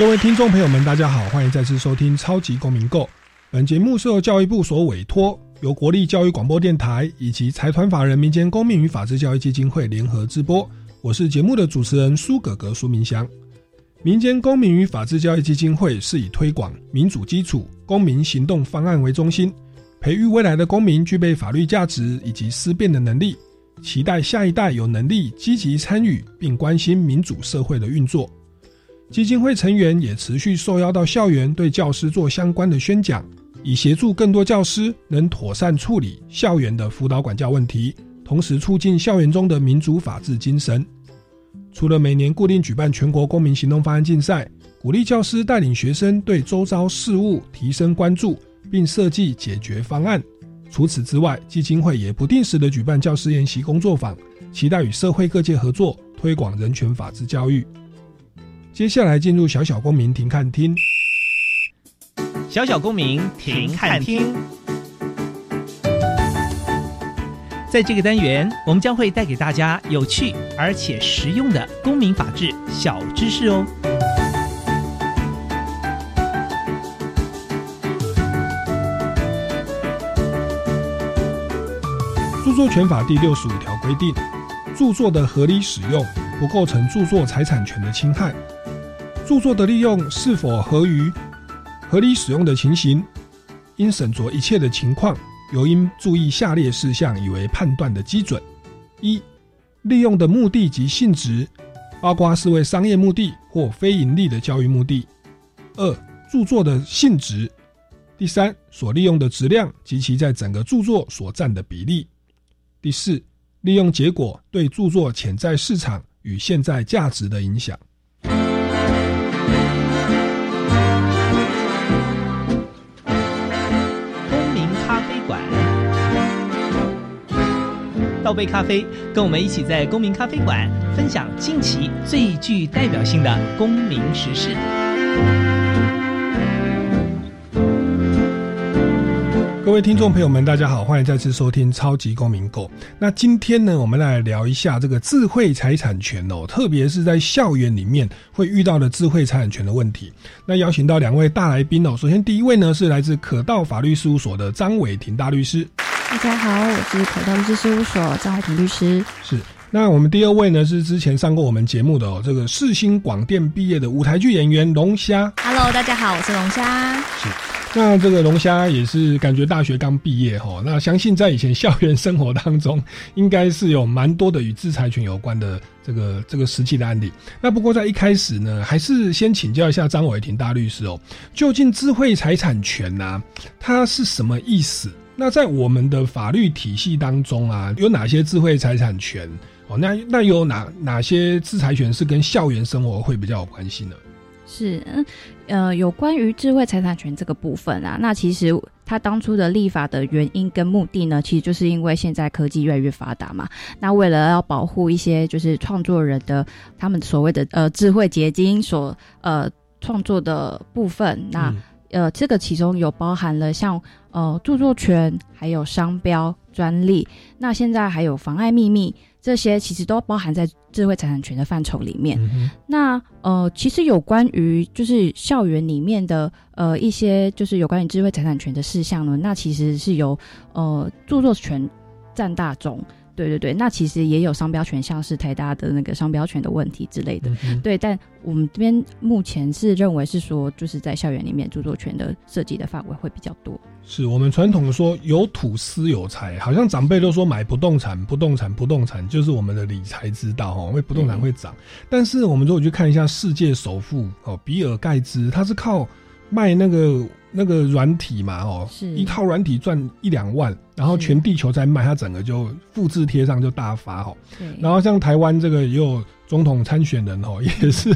各位听众朋友们，大家好，欢迎再次收听《超级公民购》。本节目是由教育部所委托，由国立教育广播电台以及财团法人民间公民与法治教育基金会联合直播。我是节目的主持人苏格格苏明祥。民间公民与法治教育基金会是以推广民主基础公民行动方案为中心，培育未来的公民具备法律价值以及思辨的能力，期待下一代有能力积极参与并关心民主社会的运作。基金会成员也持续受邀到校园，对教师做相关的宣讲，以协助更多教师能妥善处理校园的辅导管教问题，同时促进校园中的民主法治精神。除了每年固定举办全国公民行动方案竞赛，鼓励教师带领学生对周遭事务提升关注，并设计解决方案。除此之外，基金会也不定时的举办教师研习工作坊，期待与社会各界合作，推广人权法治教育。接下来进入小小公民庭看厅。小小公民庭看厅，在这个单元，我们将会带给大家有趣而且实用的公民法治小知识哦。著作权法第六十五条规定，著作的合理使用不构成著作财产权的侵害。著作的利用是否合于合理使用的情形，应审酌一切的情况，尤应注意下列事项以为判断的基准：一、利用的目的及性质，包括是为商业目的或非盈利的教育目的；二、著作的性质；第三，所利用的质量及其在整个著作所占的比例；第四，利用结果对著作潜在市场与现在价值的影响。倒杯咖啡，跟我们一起在公民咖啡馆分享近期最具代表性的公民时事。各位听众朋友们，大家好，欢迎再次收听《超级公民购》。那今天呢，我们来聊一下这个智慧财产权哦，特别是在校园里面会遇到的智慧财产权的问题。那邀请到两位大来宾哦，首先第一位呢是来自可道法律事务所的张伟庭大律师。大家好，我是可道律师事务所张伟庭律师。是。那我们第二位呢是之前上过我们节目的哦，这个世新广电毕业的舞台剧演员龙虾。Hello，大家好，我是龙虾。是。那这个龙虾也是感觉大学刚毕业哈，那相信在以前校园生活当中，应该是有蛮多的与制裁权有关的这个这个实际的案例。那不过在一开始呢，还是先请教一下张伟庭大律师哦，究竟智慧财产权呐，它是什么意思？那在我们的法律体系当中啊，有哪些智慧财产权？哦，那那有哪哪些制裁权是跟校园生活会比较有关系呢？是，呃，有关于智慧财产权这个部分啊，那其实它当初的立法的原因跟目的呢，其实就是因为现在科技越来越发达嘛，那为了要保护一些就是创作人的他们所谓的呃智慧结晶所呃创作的部分，那呃这个其中有包含了像呃著作权，还有商标专利，那现在还有妨碍秘密。这些其实都包含在智慧财产权的范畴里面。那呃，其实有关于就是校园里面的呃一些就是有关于智慧财产权的事项呢，那其实是由呃著作权占大宗。对对对，那其实也有商标权，像是台大的那个商标权的问题之类的。对，但我们这边目前是认为是说，就是在校园里面著作权的设计的范围会比较多。是我们传统说有土私有财，好像长辈都说买不动产，不动产，不动产就是我们的理财之道哈，因为不动产会涨。但是我们如果去看一下世界首富哦，比尔盖茨，他是靠卖那个那个软体嘛，哦，是一套软体赚一两万，然后全地球在卖，它整个就复制贴上就大发哦。然后像台湾这个也有总统参选人哦，也是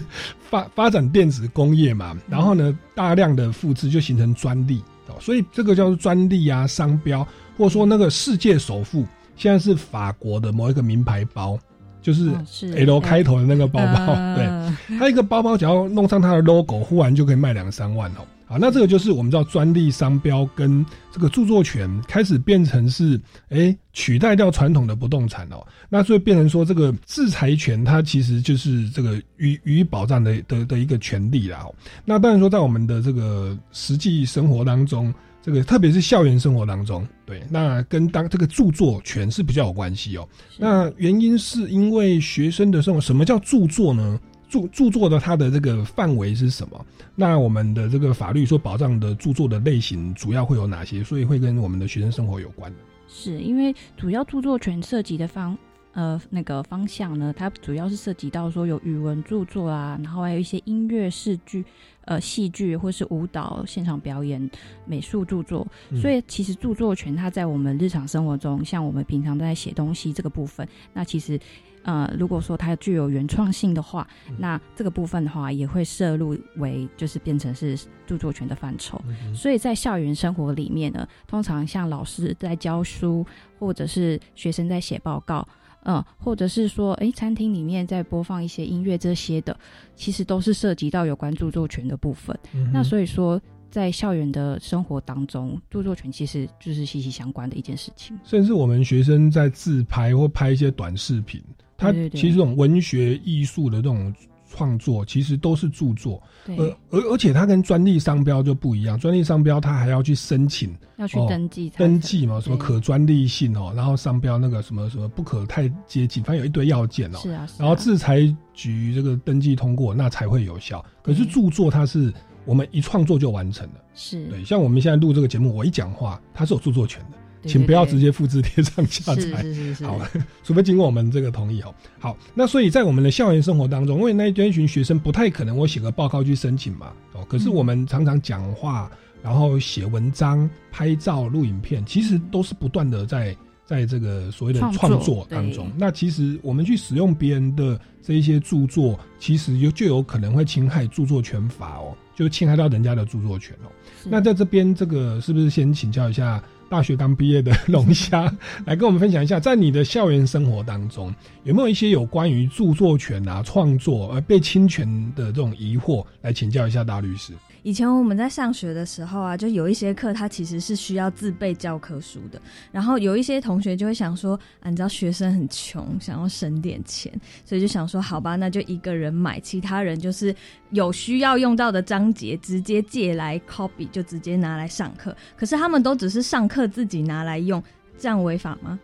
发发展电子工业嘛，然后呢大量的复制就形成专利哦，所以这个叫做专利啊、商标，或者说那个世界首富现在是法国的某一个名牌包，就是 L 开头的那个包包，对。呃它一个包包只要弄上它的 logo，忽然就可以卖两三万哦。好，那这个就是我们知道专利商标跟这个著作权开始变成是，诶取代掉传统的不动产哦。那所以变成说这个制裁权它其实就是这个予予以保障的的的一个权利啦、那当然说在我们的这个实际生活当中，这个特别是校园生活当中，对，那跟当这个著作权是比较有关系哦。那原因是因为学生的生活，什么叫著作呢？著著作的它的这个范围是什么？那我们的这个法律所保障的著作的类型主要会有哪些？所以会跟我们的学生生活有关的。是因为主要著作权涉及的方呃那个方向呢，它主要是涉及到说有语文著作啊，然后还有一些音乐、视剧、呃戏剧或是舞蹈、现场表演、美术著作。嗯所以其实著作权它在我们日常生活中，像我们平常在写东西这个部分，那其实。呃，如果说它具有原创性的话，嗯那这个部分的话也会摄入为就是变成是著作权的范畴。嗯所以在校园生活里面呢，通常像老师在教书，或者是学生在写报告，嗯，或者是说，诶，餐厅里面在播放一些音乐这些的，其实都是涉及到有关著作权的部分。嗯那所以说，在校园的生活当中，著作权其实就是息息相关的一件事情。甚至我们学生在自拍或拍一些短视频，它对对对。其实这种文学艺术的这种创作，其实都是著作。对，呃，而而且它跟专利商标就不一样，专利商标它还要去申请要去哦登记才登记嘛，什么可专利性哦，然后商标那个什么什么不可太接近，反正有一堆要件哦。是啊，是啊。然后制裁局这个登记通过，那才会有效。可是著作它是我们一创作就完成了，是，对，像我们现在录这个节目，我一讲话，它是有著作权的，请不要直接复制贴上下载。是是是，好，除非经过我们这个同意哦。好，那所以在我们的校园生活当中，因为那一群学生不太可能我写个报告去申请嘛，哦，可是嗯我们常常讲话，然后写文章、拍照、录影片，其实都是不断的在在这个所谓的创作当中对。那其实我们去使用别人的这一些著作，其实有就有可能会侵害著作权法哦，就侵害到人家的著作权哦。那在这边，这个是不是先请教一下大学刚毕业的龙虾，来跟我们分享一下，在你的校园生活当中，有没有一些有关于著作权啊、创作而被侵权的这种疑惑，来请教一下大律师？以前我们在上学的时候啊，就有一些课它其实是需要自备教科书的，然后有一些同学就会想说，啊，你知道学生很穷，想要省点钱，所以就想说，好吧，那就一个人买，其他人就是有需要用到的章节直接借来 copy，就直接拿来上课。可是他们都只是上课自己拿来用，这样违法吗？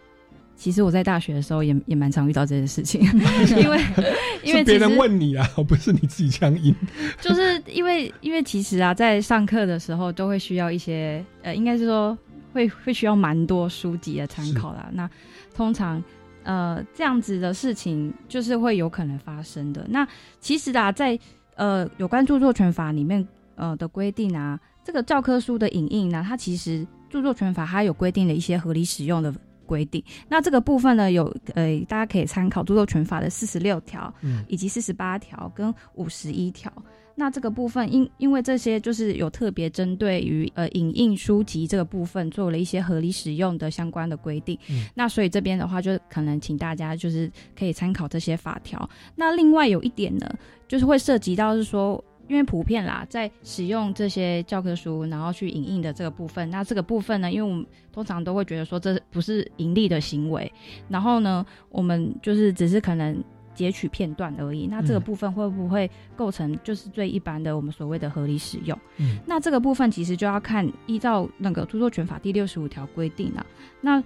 其实我在大学的时候也也蛮常遇到这件事情，因为 因为是别人问你啊，不是你自己这样应。就是因为因为其实啊，在上课的时候都会需要一些呃，应该是说会会需要蛮多书籍的参考啦。那通常呃这样子的事情就是会有可能发生的。那其实啊，在呃有关著作权法里面呃的规定啊，这个教科书的影印呢，它其实著作权法它有规定的一些合理使用的。规定，那这个部分呢，有呃，大家可以参考著作权法的四十六条，嗯以及四十八条跟五十一条。那这个部分因因为这些就是有特别针对于呃影印书籍这个部分做了一些合理使用的相关的规定，嗯那所以这边的话就可能请大家就是可以参考这些法条。那另外有一点呢，就是会涉及到是说。因为普遍啦，在使用这些教科书，然后去影印的这个部分，那这个部分呢，因为我们通常都会觉得说这不是盈利的行为，然后呢，我们就是只是可能截取片段而已。那这个嗯部分会不会构成就是最一般的我们所谓的合理使用？嗯那这个部分其实就要看依照那个著作权法第六十五条规定啊。那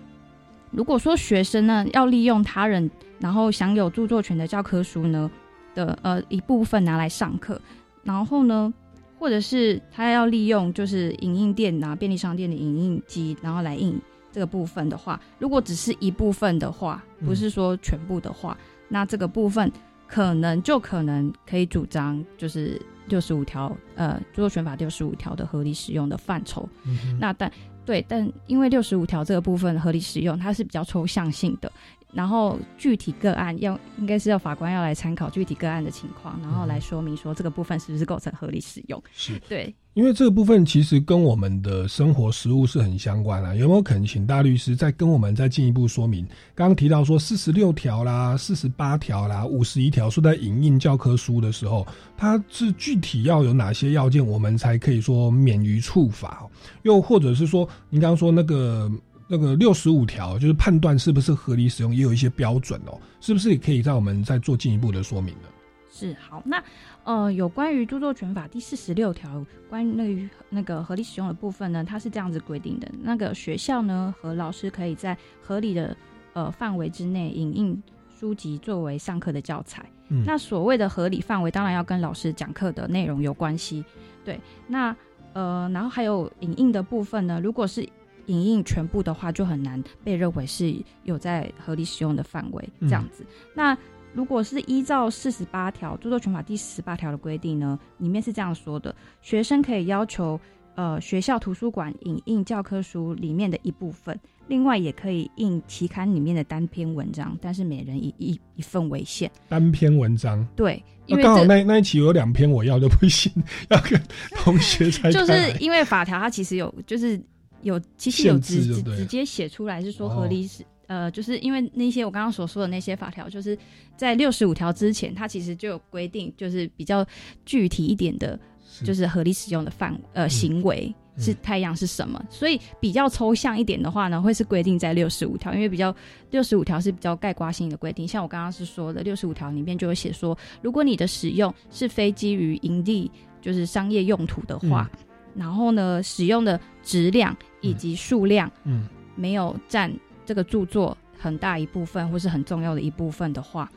如果说学生呢要利用他人然后享有著作权的教科书呢的呃一部分拿来上课，然后呢，或者是他要利用就是影印店啊、便利商店的影印机，然后来印这个部分的话，如果只是一部分的话，嗯不是说全部的话，那这个部分可能就可能可以主张就是六十五条呃著作权法六十五条的合理使用的范畴。嗯那但对，但因为六十五条这个部分合理使用，它是比较抽象性的，然后具体个案要应该是要法官要来参考具体个案的情况，然后来说明说这个部分是不是构成合理使用。是对，因为这个部分其实跟我们的生活实务是很相关啊，有没有可能请大律师再跟我们再进一步说明？刚刚提到说四十六条啦、四十八条啦、五十一条说在影印教科书的时候，它是具体要有哪些要件，我们才可以说免于处罚哦？又或者是说，您刚刚说那个那个六十五条，就是判断是不是合理使用，也有一些标准哦，是不是也可以让我们再做进一步的说明呢？是好，那呃，有关于著作权法第四十六条关于那个那个合理使用的部分呢，它是这样子规定的：那个学校呢和老师可以在合理的呃范围之内影印书籍作为上课的教材。嗯那所谓的合理范围，当然要跟老师讲课的内容有关系。对，那呃，然后还有影印的部分呢，如果是影印全部的话，就很难被认为是有在合理使用的范围这样子。那如果是依照四十八条著作权法第十八条的规定呢，里面是这样说的：学生可以要求呃学校图书馆影印教科书里面的一部分，另外也可以印期刊里面的单篇文章，但是每人一一一份为限。单篇文章。对，因那刚好那那一期有两篇我要就不行，要跟同学才 就是因为法条它其实有就是有其实有直直直接写出来是说哦合理使、呃，就是因为那些我刚刚所说的那些法条，就是在六十五条之前，它其实就有规定，就是比较具体一点的，就是合理使用的范呃行为。嗯是太阳是什么？所以比较抽象一点的话呢，会是规定在六十五条，因为比较六十五条是比较概括性的规定。像我刚刚是说的，六十五条里面就有写说，如果你的使用是非基于营利，就是商业用途的话，然后呢，使用的质量以及数量嗯。没有占这个著作很大一部分或是很重要的一部分的话，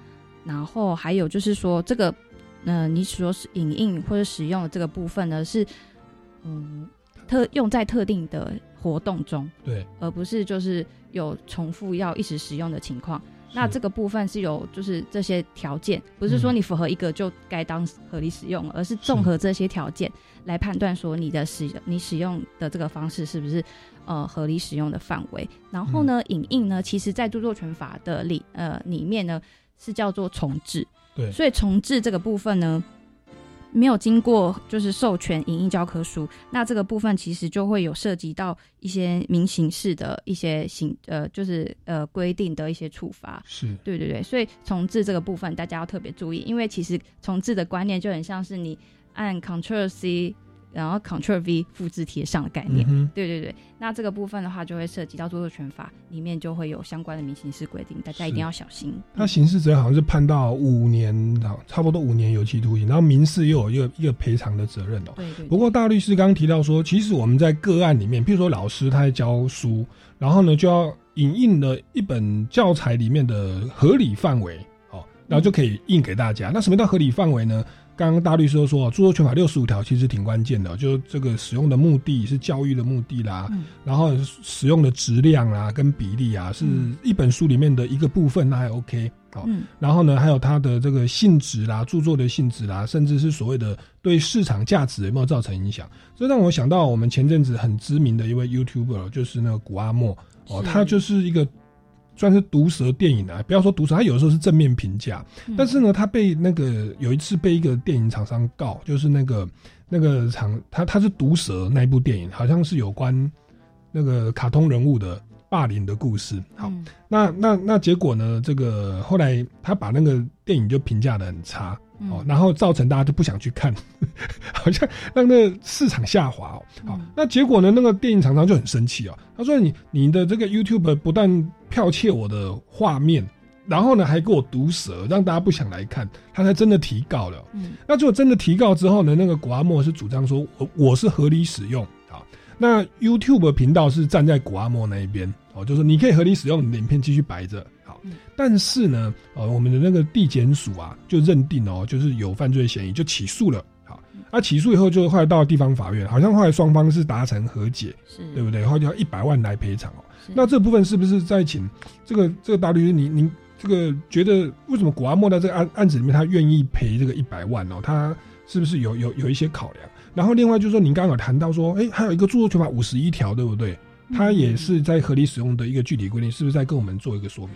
然后还有就是说这个，呃，你所使影印或者使用的这个部分呢是，嗯，特用在特定的活动中，对，而不是就是有重复要一直使用的情况。那是这个部分是有就是这些条件，不是说嗯你符合一个就该当合理使用，而是综合这些条件来判断说你的使你使用的这个方式是不是呃合理使用的范围。然后呢，影印呢，其实在著作权法的里呃里面呢是叫做重置，对所以重置这个部分呢。没有经过就是授权影印教科书，那这个部分其实就会有涉及到一些民刑事的一些刑呃，就是呃规定的一些处罚。是对对对，所以重置这个部分大家要特别注意，因为其实重置的观念就很像是你按 Ctrl C，然后 Ctrl V 复制贴上的概念。对对对，那这个部分的话，就会涉及到著作权法里面就会有相关的民刑事规定，大家一定要小心。他刑事责任好像是判到五年，好差不多五年有期徒刑，然后民事又有一个一个赔偿的责任哦。对对对不过大律师刚刚提到说，其实我们在个案里面，譬如说老师他在教书，然后呢就要引印了一本教材里面的合理范围，哦，然后就可以印给大家。那什么叫合理范围呢？刚刚大律师都说，著作权法六十五条其实挺关键的，就是这个使用的目的是教育的目的啦，嗯。然后使用的质量啊跟比例啊，是嗯。一本书里面的一个部分，那还 OK 好、嗯。然后呢，还有它的这个性质啦、著作的性质啦，甚至是所谓的对市场价值有没有造成影响？这让我想到我们前阵子很知名的一位 YouTuber，就是那个古阿莫哦，他就是一个算是毒舌电影啊，不要说毒舌，他有的时候是正面评价，嗯。但是呢，他被那个有一次被一个电影厂商告，就是那个那个厂，他他是毒舌那一部电影，好像是有关那个卡通人物的霸凌的故事。好，嗯那那那结果呢？这个后来他把那个电影就评价的很差哦，嗯然后造成大家就不想去看，好像让那个市场下滑哦。好，嗯那结果呢？那个电影厂商就很生气哦，他说你你的这个 YouTube 不但剽窃我的画面。然后呢，还给我毒舌，让大家不想来看，他才真的提告了。嗯那如果真的提告之后呢，那个古阿莫是主张说，我我是合理使用啊。那 YouTube 频道是站在古阿莫那一边哦，就是你可以合理使用你的影片继续摆着好嗯。但是呢，呃，我们的那个地检署啊，就认定哦，就是有犯罪嫌疑，就起诉了。好，那、起诉以后，就后来到地方法院，好像后来双方是达成和解，是，对不对？后来就要一百万来赔偿哦。那这部分是不是在请这个这个大律师，您您这个觉得为什么古阿莫在这个案案子里面他愿意赔这个一百万哦？他是不是有有有一些考量？然后另外就是说，您刚刚有谈到说，哎，还有一个著作权法五十一条，对不对？它也是在合理使用的一个具体规定，是不是在跟我们做一个说明？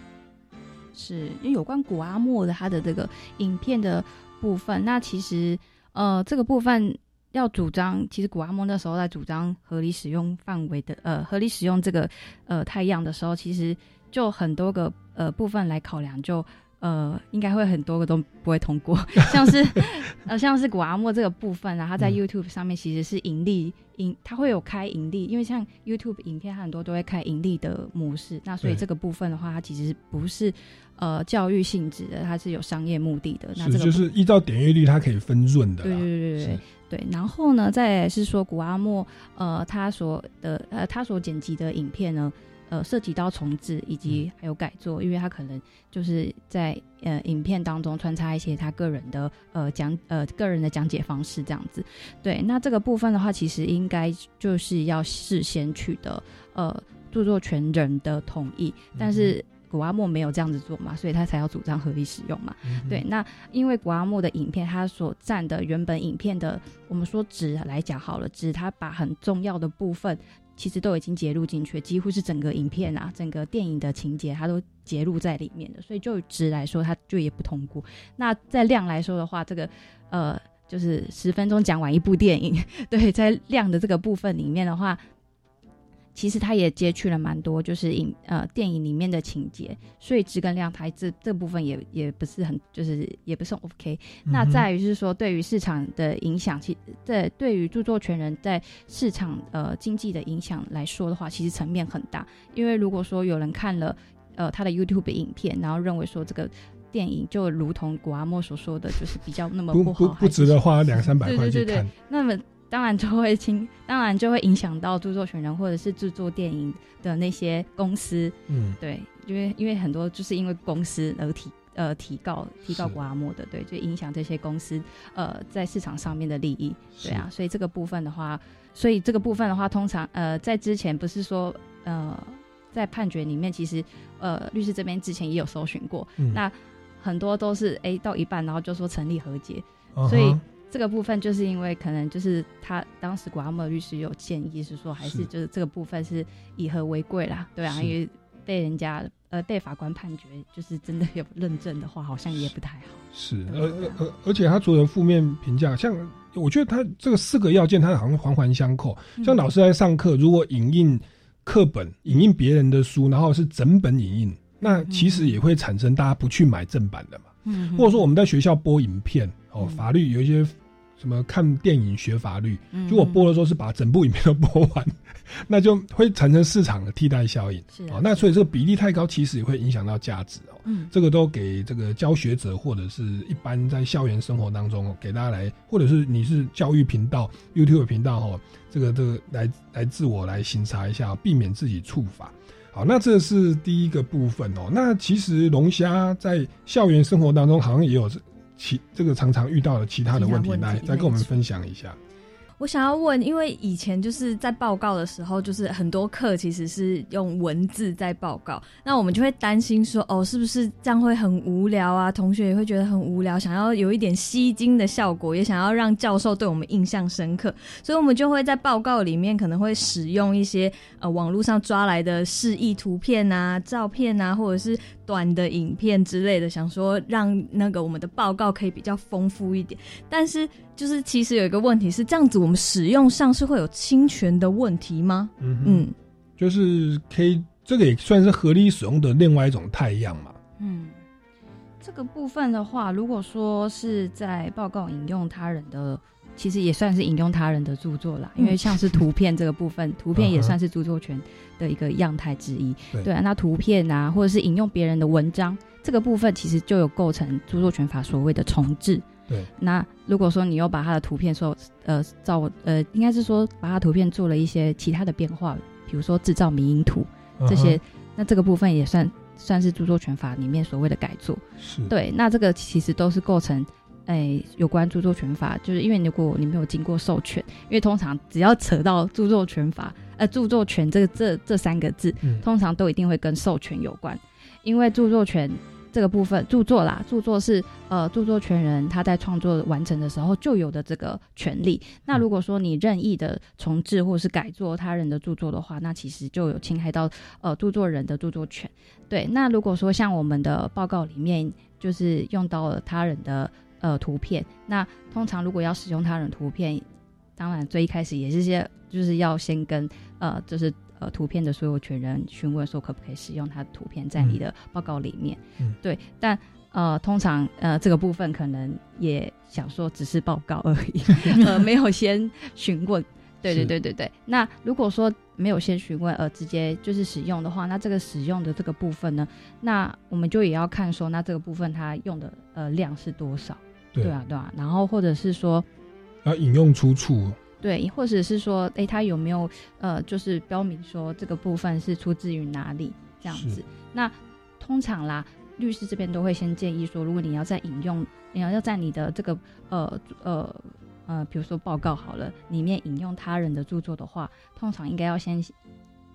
是因为有关古阿莫的他的这个影片的部分，那其实呃这个部分要主张，其实古阿莫那时候在主张合理使用范围的呃合理使用这个呃太阳的时候，其实就很多个呃部分来考量就。呃，应该会很多个都不会通过，像是 呃，像是古阿莫这个部分啊，它在 YouTube 上面其实是盈利盈，它会有开盈利，因为像 YouTube 影片它很多都会开盈利的模式，那所以这个部分的话，它其实不是呃教育性质的，它是有商业目的的。那这个就是依照点阅率，它可以分润的。对对对对对。然后呢，再是说古阿莫呃，他所的呃，他所剪辑的影片呢。呃，涉及到重置以及还有改作，因为他可能就是在呃影片当中穿插一些他个人的呃讲呃个人的讲解方式这样子。对，那这个部分的话，其实应该就是要事先取得呃著作权人的同意，但是古阿莫没有这样子做嘛，所以他才要主张合理使用嘛。对，那因为古阿莫的影片，他所占的原本影片的，我们说值来讲好了，值他把很重要的部分。其实都已经截录进去，几乎是整个影片啊，整个电影的情节，它都截录在里面的。所以就值来说，它就也不通过。那在量来说的话，这个呃，就是十分钟讲完一部电影，对，在量的这个部分里面的话。其实他也接去了蛮多，就是影呃电影里面的情节，所以质跟量台这这部分也也不是很，就是也不是 OK。那在于是说，对于市场的影响，其在对于著作权人在市场呃经济的影响来说的话，其实层面很大。因为如果说有人看了呃他的 YouTube 影片，然后认为说这个电影就如同古阿莫所说的，就是比较那么不好，不值得花两三百块去看，那么。当然就会侵，当然就会影响到著作权人或者是制作电影的那些公司。嗯，对，因为因为很多就是因为公司而提呃提告提告古阿莫的，对，就影响这些公司呃在市场上面的利益。对啊，所以这个部分的话，所以这个部分的话，通常呃在之前不是说呃在判决里面，其实呃律师这边之前也有搜寻过，那很多都是哎到一半然后就说成立和解，所以。这个部分就是因为可能就是他当时古阿莫律师有建议是说，还是就是这个部分是以和为贵啦，对啊，因为被人家呃被法官判决就是真的有认证的话，好像也不太好。是，而而而且他除了负面评价，像我觉得他这个四个要件，他好像环环相扣。像老师在上课，如果影印课本、影印别人的书，然后是整本影印，那其实也会产生大家不去买正版的嘛。嗯，或者说我们在学校播影片哦，法律有一些。什么看电影学法律？如果播的时候是把整部影片都播完，那就会产生市场的替代效应。哦，那所以这个比例太高，其实也会影响到价值哦。嗯，这个都给这个教学者或者是一般在校园生活当中给大家来，或者是你是教育频道、YouTube 频道哈，这个这个来来自我来审查一下，避免自己触法。好，那这是第一个部分哦。那其实龙虾在校园生活当中好像也有。其这个常常遇到的其他的问题，来再跟我们分享一下。我想要问，因为以前就是在报告的时候，就是很多课其实是用文字在报告，那我们就会担心说，哦，是不是这样会很无聊啊？同学也会觉得很无聊，想要有一点吸睛的效果，也想要让教授对我们印象深刻，所以我们就会在报告里面可能会使用一些呃网络上抓来的示意图片啊、照片啊，或者是短的影片之类的，想说让那个我们的报告可以比较丰富一点，但是。就是其实有一个问题是这样子，我们使用上是会有侵权的问题吗？嗯嗯，就是可以，这个也算是合理使用的另外一种太阳嘛。嗯，这个部分的话，如果说是在报告引用他人的，其实也算是引用他人的著作啦，因为像是图片这个部分，图片也算是著作权的一个样态之一。对啊，那图片啊，或者是引用别人的文章，这个部分其实就有构成著作权法所谓的重置。对，那如果说你又把他的图片说，呃，造，呃，应该是说把他图片做了一些其他的变化，比如说制造迷因图这些，那这个部分也算算是著作权法里面所谓的改作。是，对，那这个其实都是构成，哎，有关著作权法，就是因为如果你没有经过授权，因为通常只要扯到著作权法，呃，著作权这个这这三个字，通常都一定会跟授权有关，因为著作权。这个部分著作啦，著作是呃著作权人他在创作完成的时候就有的这个权利。那如果说你任意的重置或是改作他人的著作的话，那其实就有侵害到呃著作人的著作权。对，那如果说像我们的报告里面就是用到了他人的呃图片，那通常如果要使用他人图片，当然最一开始也是些就是要先跟呃就是。呃，图片的所有权人询问说可不可以使用他的图片在你的报告里面？嗯，对，但呃，通常呃这个部分可能也想说只是报告而已，呃，没有先询问。对对对对对。那如果说没有先询问而直接就是使用的话，那这个使用的这个部分呢，那我们就也要看说，那这个部分它用的呃量是多少？对啊，对啊。然后或者是说要引用出处。对，或者是说，哎，他有没有呃，就是标明说这个部分是出自于哪里这样子？那通常啦，律师这边都会先建议说，如果你要在引用，你要要在你的这个呃呃呃，比如说报告好了，里面引用他人的著作的话，通常应该要先。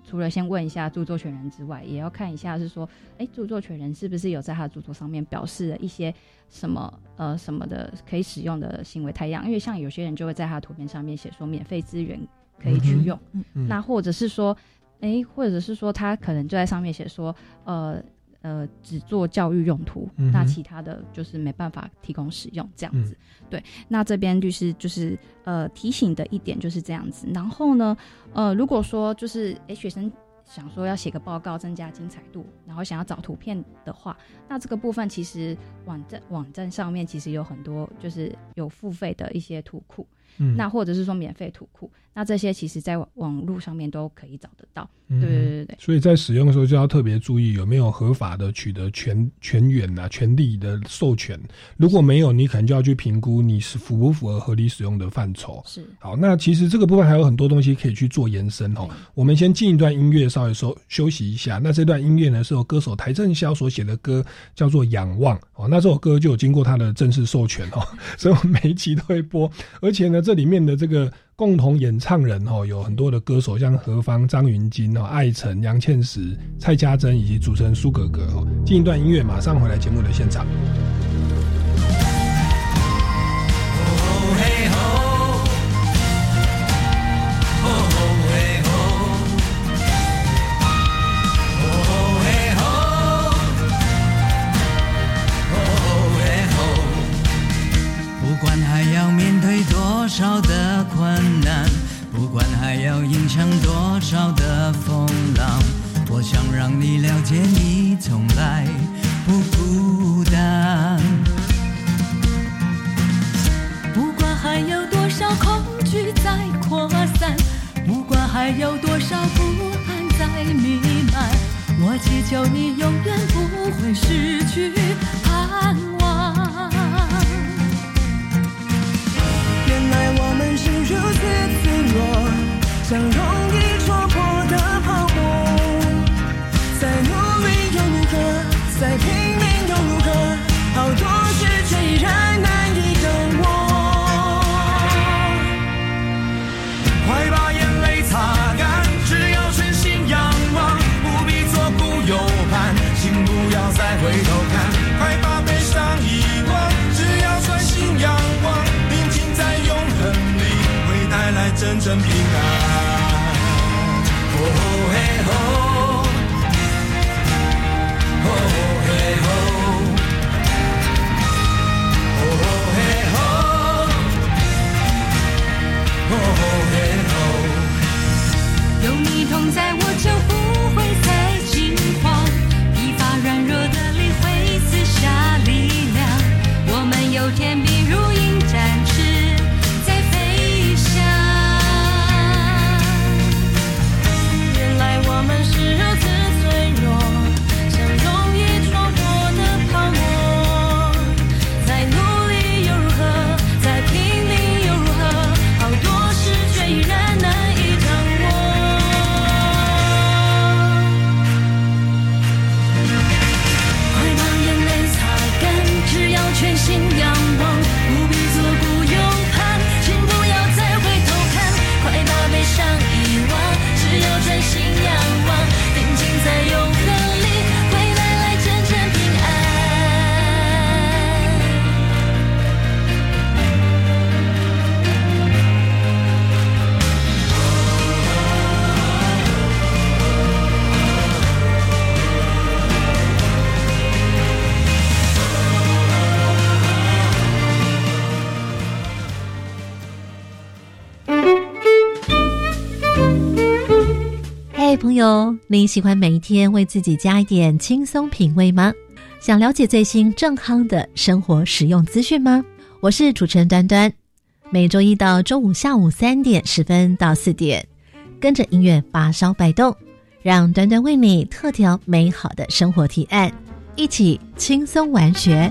除了先问一下著作权人之外，也要看一下是说，哎，著作权人是不是有在他的著作上面表示了一些什么呃什么的可以使用的行为太阳？因为像有些人就会在他的图片上面写说免费资源可以去用，嗯嗯那或者是说，哎，或者是说他可能就在上面写说，呃。呃，只做教育用途，那其他的就是没办法提供使用这样子。对，那这边律师就是呃提醒的一点就是这样子。然后呢，呃，如果说就是诶学生想说要写个报告增加精彩度，然后想要找图片的话，那这个部分其实网站网站上面其实有很多就是有付费的一些图库。那或者是说免费图库，那这些其实在网络上面都可以找得到。对对对对。所以在使用的时候就要特别注意有没有合法的取得权权源啊、权利的授权。如果没有，你可能就要去评估你是符不符合合理使用的范畴。是。好，那其实这个部分还有很多东西可以去做延伸哦。我们先进一段音乐，稍微收休息一下。那这段音乐呢，是由歌手台正宵所写的歌，叫做《仰望》哦。那这首歌就有经过他的正式授权哦，所以我们每一期都会播，而且呢。这里面的这个共同演唱人哦，有很多的歌手，像何方、张芸京哦、艾辰、杨倩石、蔡家珍以及主持人苏格格哦。进一段音乐，马上回来节目的现场。你，喜欢每一天为自己加一点轻松品味吗？想了解最新正康的生活实用资讯吗？我是主持人端端，每周一到周五下午三点十分到四点，跟着音乐发烧摆动，让端端为你特调美好的生活提案，一起轻松玩学。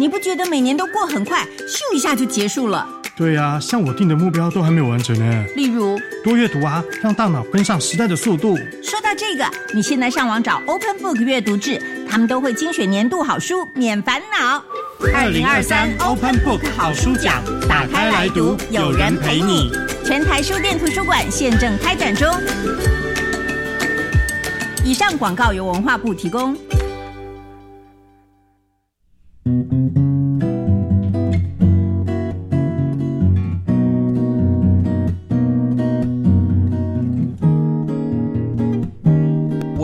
你不觉得每年都过很快，咻一下就结束了？对呀、像我定的目标都还没有完成呢。例如，多阅读啊，让大脑跟上时代的速度。说到这个，你现在上网找 Open Book 阅读志，他们都会精选年度好书，免烦恼。二零二三 Open Book 好书奖，打开来读，有人陪你。全台书店图书馆现正开展中。以上广告由文化部提供。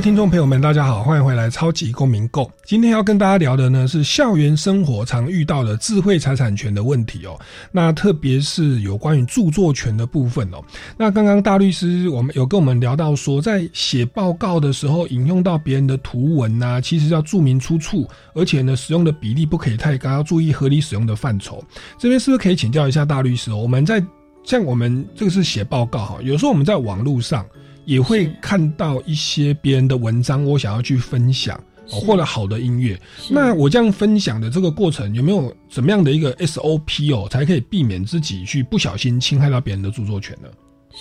位听众朋友们，大家好，欢迎回来《超级公民购》。今天要跟大家聊的呢是校园生活常遇到的智慧财产权的问题哦。那特别是有关于著作权的部分哦。那刚刚大律师我们有跟我们聊到说，在写报告的时候引用到别人的图文呐、其实要注明出处，而且呢使用的比例不可以太高，要注意合理使用的范畴。这边是不是可以请教一下大律师哦？我们在像我们这个是写报告哈，有时候我们在网络上。也会看到一些别人的文章，我想要去分享，哦或者好的音乐。那我这样分享的这个过程，有没有怎么样的一个 SOP 哦，才可以避免自己去不小心侵害到别人的著作权呢？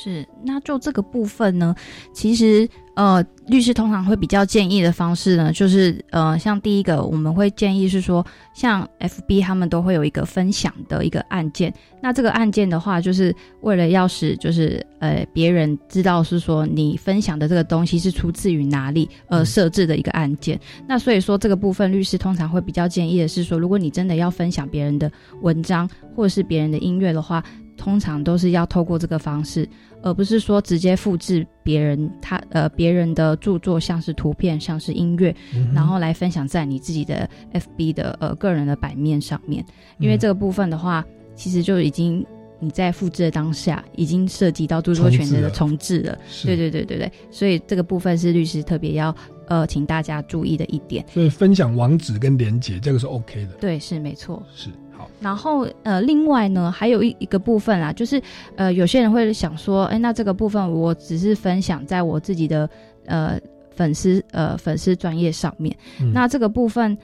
是，那就这个部分呢，其实呃，律师通常会比较建议的方式呢，就是呃，像第一个，我们会建议是说，像 FB 他们都会有一个分享的一个案件，那这个案件的话，就是为了要使就是呃别人知道是说你分享的这个东西是出自于哪里而设置的一个案件。那所以说这个部分，律师通常会比较建议的是说，如果你真的要分享别人的文章或者是别人的音乐的话，通常都是要透过这个方式，而不是说直接复制别人他呃别人的著作，像是图片、像是音乐，嗯然后来分享在你自己的 FB 的呃个人的版面上面。因为嗯这个部分的话，其实就已经你在复制的当下，已经涉及到著作权的重置了。对对对对对，所以这个部分是律师特别要呃请大家注意的一点。所以分享网址跟连接，这个是 OK 的。对，是没错。是好。然后呃，另外呢，还有一一个部分啊，就是呃，有些人会想说，哎，那这个部分我只是分享在我自己的呃粉丝呃粉丝专业上面。嗯那这个部分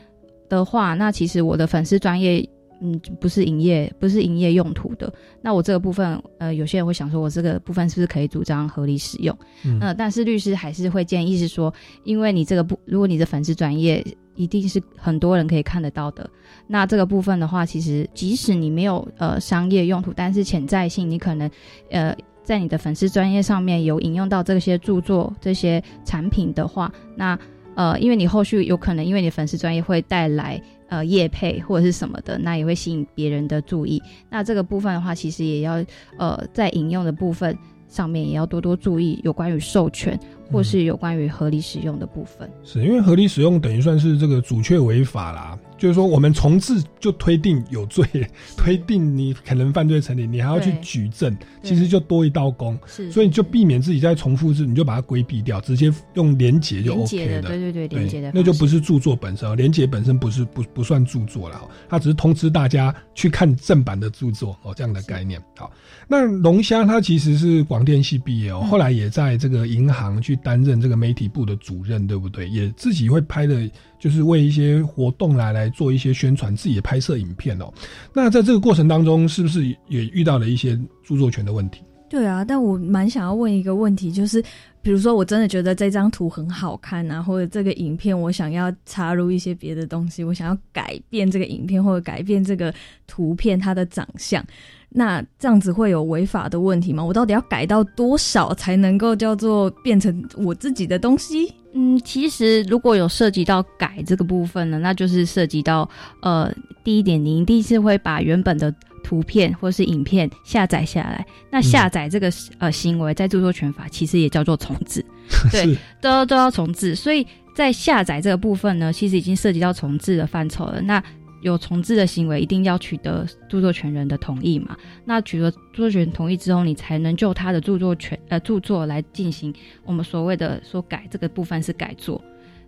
的话，那其实我的粉丝专业。嗯，不是营业，不是营业用途的。那我这个部分，呃，有些人会想说，我这个部分是不是可以主张合理使用？嗯呃，但是律师还是会建议是说，因为你这个不，如果你的粉丝专业一定是很多人可以看得到的，那这个部分的话，其实即使你没有呃商业用途，但是潜在性你可能呃在你的粉丝专业上面有引用到这些著作、这些产品的话，那呃，因为你后续有可能因为你的粉丝专业会带来呃业配或者是什么的，那也会吸引别人的注意。那这个部分的话，其实也要呃在引用的部分上面也要多多注意有关于授权或是有关于合理使用的部分。是因为合理使用等于算是这个主确违法啦，就是说我们从字就推定有罪，推定你可能犯罪成立，你还要去对。举证，其实就多一道工，是。所以就避免自己再重复字，你就把它规避掉，直接用连结就 OK 的的，对对对连结的那就不是著作本身哦，连结本身不是不不算著作了哈，它只是通知大家去看正版的著作哦，这样的概念。好，那龙虾他其实是广电系毕业哦，嗯。后来也在这个银行去担任这个媒体部的主任，对不对？也自己会拍的，就是为一些活动来来做一些宣传，自己也拍摄影片哦。那在这个过程当中，是不是也遇到了一些著作权的问题？对啊，但我蛮想要问一个问题，就是比如说我真的觉得这张图很好看啊，或者这个影片我想要插入一些别的东西，我想要改变这个影片或者改变这个图片它的长相，那这样子会有违法的问题吗？我到底要改到多少才能够叫做变成我自己的东西？嗯，其实如果有涉及到改这个部分呢，那就是涉及到呃，第一点，你一定是会把原本的图片或是影片下载下来。那下载这个、呃行为，在著作权法其实也叫做重置，对，都都要重置。所以在下载这个部分呢，其实已经涉及到重置的范畴了。那有重置的行为，一定要取得著作权人的同意嘛？那取得著作权同意之后，你才能就他的著作权呃著作来进行我们所谓的说改这个部分是改作。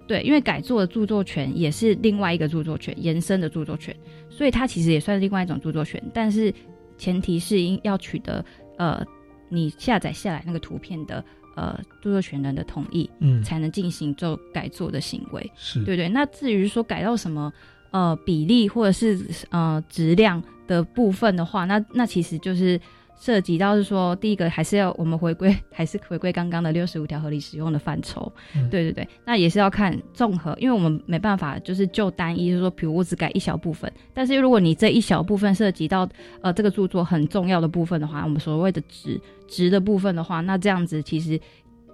对，因为改作的著作权也是另外一个著作权延伸的著作权，所以它其实也算是另外一种著作权，但是前提是应要取得呃你下载下来那个图片的呃著作权人的同意，嗯才能进行做改作的行为。是对对。那至于说改到什么呃比例或者是呃质量的部分的话，那那其实就是涉及到是说，第一个还是要我们回归，还是回归刚刚的六十五条合理使用的范畴。嗯对对对，那也是要看综合，因为我们没办法就是就单一，就是说，比如我只改一小部分，但是如果你这一小部分涉及到呃这个著作很重要的部分的话，我们所谓的值值的部分的话，那这样子其实。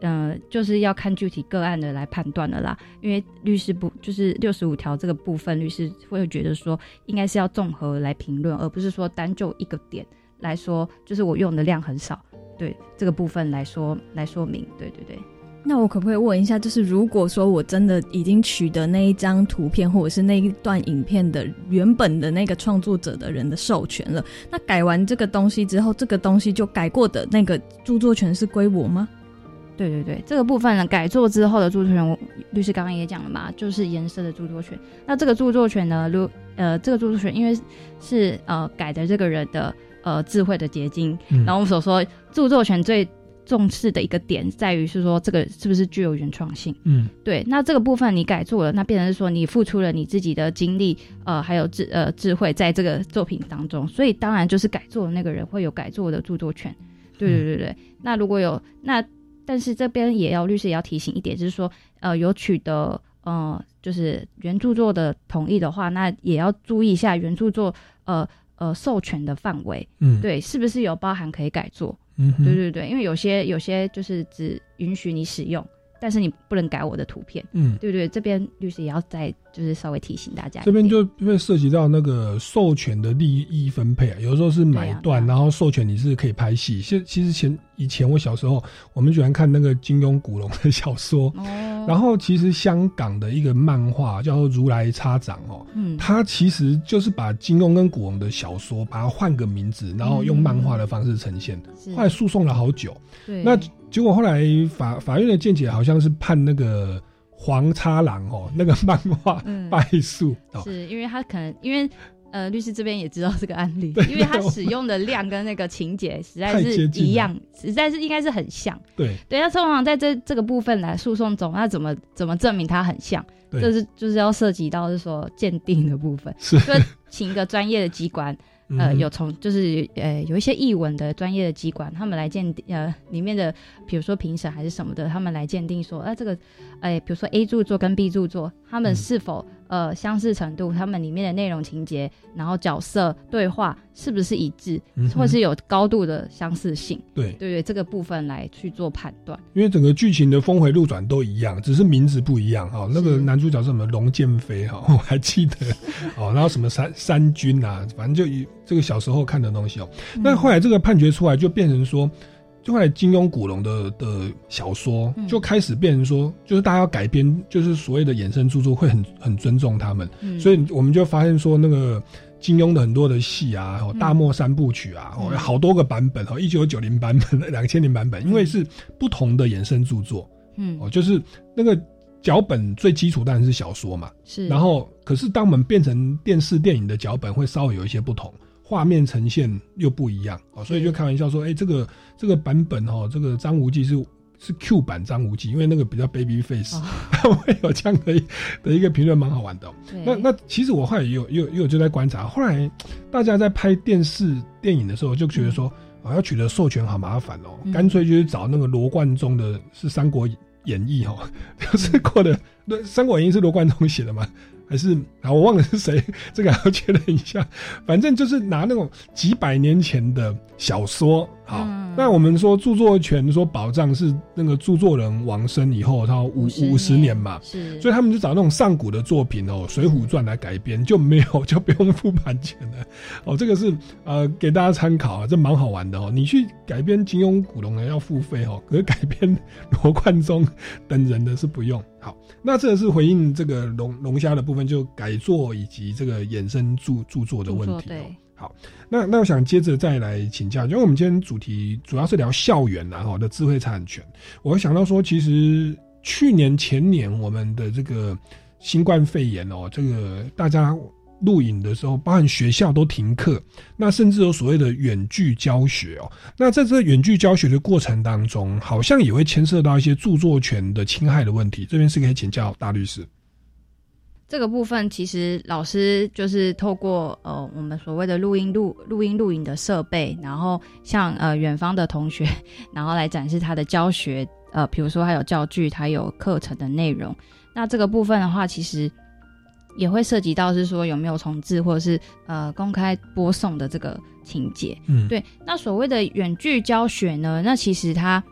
呃，就是要看具体个案的来判断的啦，因为律师不就是六十五条这个部分，律师会觉得说应该是要综合来评论，而不是说单就一个点来说，就是我用的量很少，对这个部分来说来说明，对对对。那我可不可以问一下，就是如果说我真的已经取得那一张图片或者是那一段影片的原本的那个创作者的人的授权了，那改完这个东西之后，这个东西就改过的那个著作权是归我吗？对对对，这个部分呢，改作之后的著作权，我律师刚刚也讲了嘛，就是延伸的著作权。那这个著作权呢，如呃，这个著作权因为是呃改的这个人的呃智慧的结晶，嗯然后我们所说著作权最重视的一个点在于是说这个是不是具有原创性。嗯，对，那这个部分你改做了，那变成是说你付出了你自己的精力，呃，还有智呃智慧在这个作品当中，所以当然就是改作的那个人会有改作的著作权。对对对对，那如果有那，但是这边也要律师也要提醒一点，就是说，呃，有取得呃就是原著作的同意的话，那也要注意一下原著作呃呃授权的范围，嗯。对，是不是有包含可以改作？嗯哼。对对对，因为有些有些就是只允许你使用，但是你不能改我的图片。嗯。对不对，这边律师也要再就是稍微提醒大家，这边就会涉及到那个授权的利益分配啊，有的时候是买断，然后授权你是可以拍戏。现其实前以前我小时候，我们喜欢看那个金庸、古龙的小说，哦。然后其实香港的一个漫画叫做《如来插掌》哦，嗯。它其实就是把金庸跟古龙的小说把它换个名字，然后用漫画的方式呈现。是。后来诉讼了好久，对。那结果后来法法院的见解好像是判那个黄叉郎哦，那个漫画嗯败诉、哦。是因为他可能因为呃律师这边也知道这个案例，因为他使用的量跟那个情节实在是一样，实在是应该是很像。对对，那通常在这这个部分来诉讼中，那怎么怎么证明它很像？对这是就是要涉及到是说鉴定的部分，是就请一个专业的机关。嗯呃，有从就是呃有一些译文的专业的机关，他们来鉴定呃里面的，比如说评审还是什么的，他们来鉴定说，呃这个，哎、比如说 A 著作跟 B 著作，他们是否、呃相似程度，他们里面的内容情节，然后角色对话是不是一致，嗯或是有高度的相似性？对对对，这个部分来去做判断。因为整个剧情的峰回路转都一样，只是名字不一样哈、那个男主角是什么龙剑飞哈、我还记得 哦。然后什么三三军啊，反正就以这个小时候看的东西哦。那后来这个判决出来，就变成说，就后来金庸、古龙的的小说嗯。就开始变成说，就是大家要改编，就是所谓的衍生著作会很很尊重他们，嗯。所以我们就发现说那个。金庸的很多的戏啊，大漠三部曲啊，好多个版本哦，一九九零版本、两千零版本，因为是不同的衍生著作，嗯。哦，就是那个脚本最基础当然是小说嘛，是。然后可是当我们变成电视电影的脚本，会稍微有一些不同，画面呈现又不一样哦，所以就开玩笑说，哎、这个这个版本哦，这个张无忌是。是 Q 版张无忌，因为那个比较 baby face，、会有这样的一的一个评论，蛮好玩的哦、那那其实我后来也有也有也有就在观察，后来大家在拍电视电影的时候就觉得说，啊、要取得授权好麻烦哦，嗯干脆就是找那个罗贯中的是《三国演义》哦，就是过的，那《三国演义》是罗贯中写的吗？还是啊，我忘了是谁，这个要确认一下。反正就是拿那种几百年前的小说，好，那我们说著作权说保障是那个著作人往生以后，他五五十年嘛，是所以他们就找那种上古的作品哦，《水浒传》来改编，就没有就不用付版权了。哦，这个是呃给大家参考啊，这蛮好玩的哦。你去改编金庸、古龙的要付费哦，可是改编罗贯中等人的是不用。好，那这个是回应这个龙龙虾的部分，就改作以及这个衍生著著作的问题哦。好，那那我想接着再来请教，因为我们今天主题主要是聊校园然后的智慧产权，我想到说，其实去年前年我们的这个新冠肺炎哦，这个大家录影的时候，包含学校都停课，那甚至有所谓的远距教学哦。那在这远距教学的过程当中，好像也会牵涉到一些著作权的侵害的问题。这边是可以请教大律师。这个部分其实老师就是透过呃我们所谓的录音录录音录影的设备，然后向呃远方的同学，然后来展示他的教学，呃比如说还有教具，还有课程的内容。那这个部分的话，其实也会涉及到是说有没有重置或者是呃公开播送的这个情节。嗯对。那所谓的远距教学呢，那其实它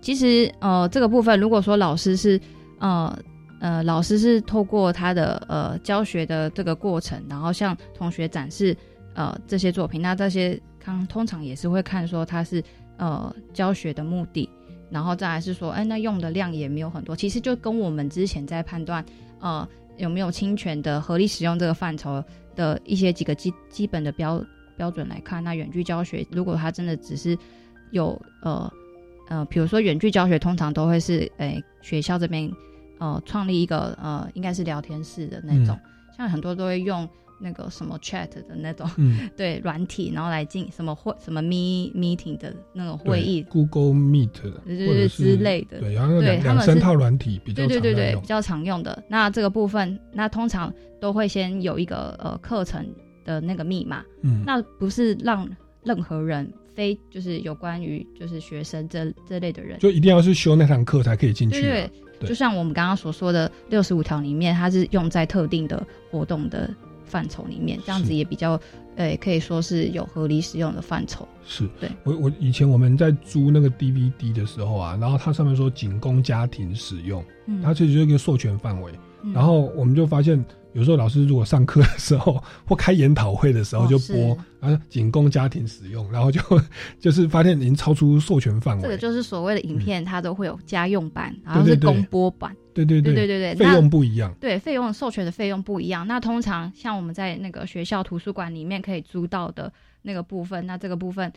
其实呃这个部分，如果说老师是呃呃老师是透过他的呃教学的这个过程，然后向同学展示呃这些作品，那这些康通常也是会看说他是呃教学的目的。然后再来是说，哎，那用的量也没有很多，其实就跟我们之前在判断，呃，有没有侵权的合理使用这个范畴的一些几个基基本的标标准来看，那远距教学如果它真的只是有呃呃，比如说远距教学，通常都会是诶学校这边呃创立一个呃应该是聊天室的那种，像很多都会用。那个什么 Chat 的那种，嗯。对软体，然后来进什么会什么 Me Meeting 的那种会议，Google Meet 对对对或者是之类的，对，然后对两两三他们是套软体比较对对对对，比较常用的。那这个部分，那通常都会先有一个呃课程的那个密码，嗯。那不是让任何人非就是有关于就是学生这这类的人，就一定要是修那堂课才可以进去对就像我们刚刚所说的六十五条里面，它是用在特定的活动的范畴里面，这样子也比较，呃，可以说是有合理使用的范畴。是。对。我我以前我们在租那个 DVD 的时候啊，然后它上面说仅供家庭使用，嗯。它其实就是一个授权范围。嗯。然后我们就发现，有时候老师如果上课的时候 或开研讨会的时候哦就播，然后仅供家庭使用，然后就 就是发现已经超出授权范围。这个就是所谓的影片，它都会有家用版，然后是公播版。对对对对对费用不一样。对，费用授权的费用不一样。那通常像我们在那个学校图书馆里面可以租到的那个部分，那这个部分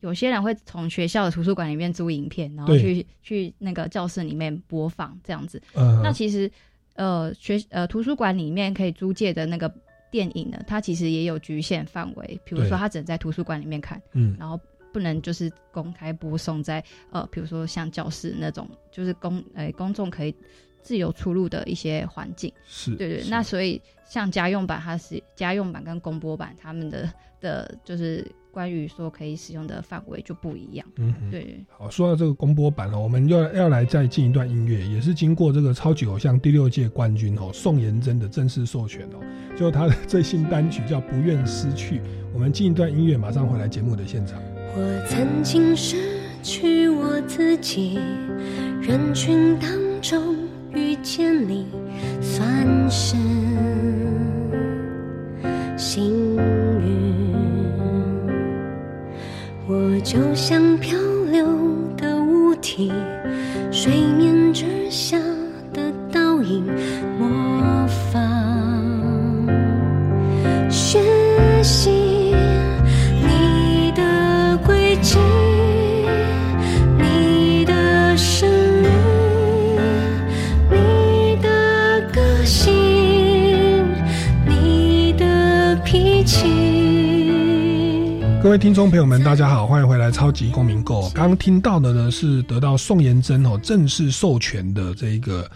有些人会从学校的图书馆里面租影片，然后去去那个教室里面播放这样子。嗯那其实呃学呃图书馆里面可以租借的那个电影呢，它其实也有局限范围，比如说它只能在图书馆里面看，嗯然后。不能就是公开播送在呃，比如说像教室那种，就是公呃公众可以自由出入的一些环境。是对对，那所以像家用版，它是家用版跟公播版，他们的的就是关于说可以使用的范围就不一样。嗯对对好，说到这个公播版哦，我们要要来再进一段音乐，也是经过这个超级偶像第六届冠军哦宋妍珍的正式授权哦，就他的最新单曲叫《不愿失去》。我们进一段音乐，马上回来节目的现场。我曾经失去我自己，人群当中遇见你，算是幸就像漂流的物体，水面之下听众朋友们，大家好，欢迎回来《超级公民购》。刚听到的呢是得到宋妍珍哦正式授权的这一个